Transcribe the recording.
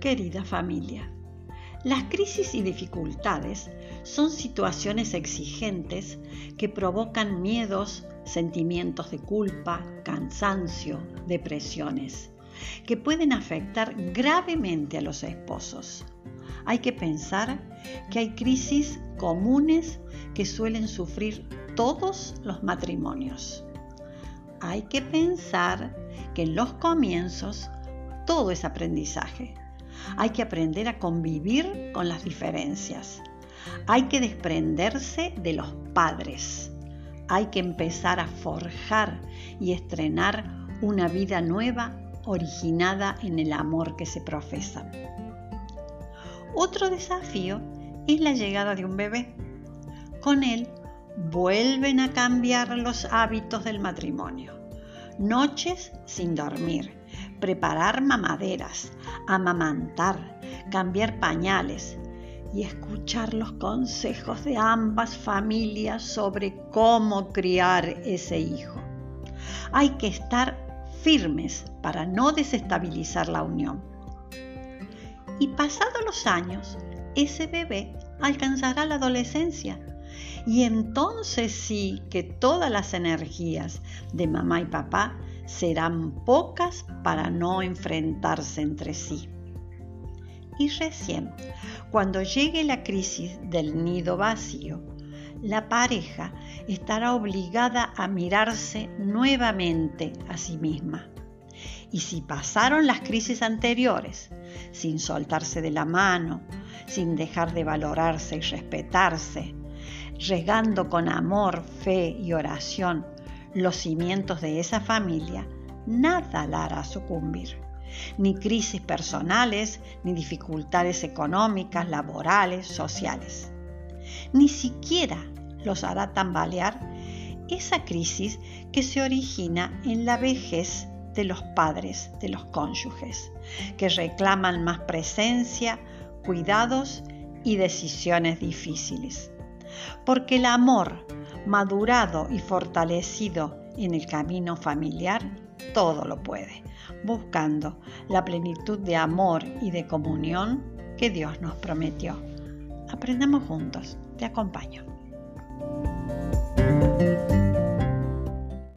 Querida familia, las crisis y dificultades son situaciones exigentes que provocan miedos, sentimientos de culpa, cansancio, depresiones, que pueden afectar gravemente a los esposos. Hay que pensar que hay crisis comunes que suelen sufrir todos los matrimonios. Hay que pensar que en los comienzos todo es aprendizaje. Hay que aprender a convivir con las diferencias. Hay que desprenderse de los padres. Hay que empezar a forjar y estrenar una vida nueva originada en el amor que se profesa. Otro desafío es la llegada de un bebé. Con él vuelven a cambiar los hábitos del matrimonio. Noches sin dormir, preparar mamaderas, amamantar, cambiar pañales y escuchar los consejos de ambas familias sobre cómo criar ese hijo. Hay que estar firmes para no desestabilizar la unión. Y pasados los años, ese bebé alcanzará la adolescencia y entonces sí que todas las energías de mamá y papá serán pocas para no enfrentarse entre sí. Y recién, cuando llegue la crisis del nido vacío, la pareja estará obligada a mirarse nuevamente a sí misma. Y si pasaron las crisis anteriores sin soltarse de la mano, sin dejar de valorarse y respetarse, regando con amor, fe y oración los cimientos de esa familia, nada la hará sucumbir. Ni crisis personales, ni dificultades económicas, laborales, sociales. Ni siquiera los hará tambalear esa crisis que se origina en la vejez de los padres, de los cónyuges, que reclaman más presencia, cuidados y decisiones difíciles porque el amor madurado y fortalecido en el camino familiar todo lo puede, buscando la plenitud de amor y de comunión que Dios nos prometió. Aprendamos juntos, te acompaño.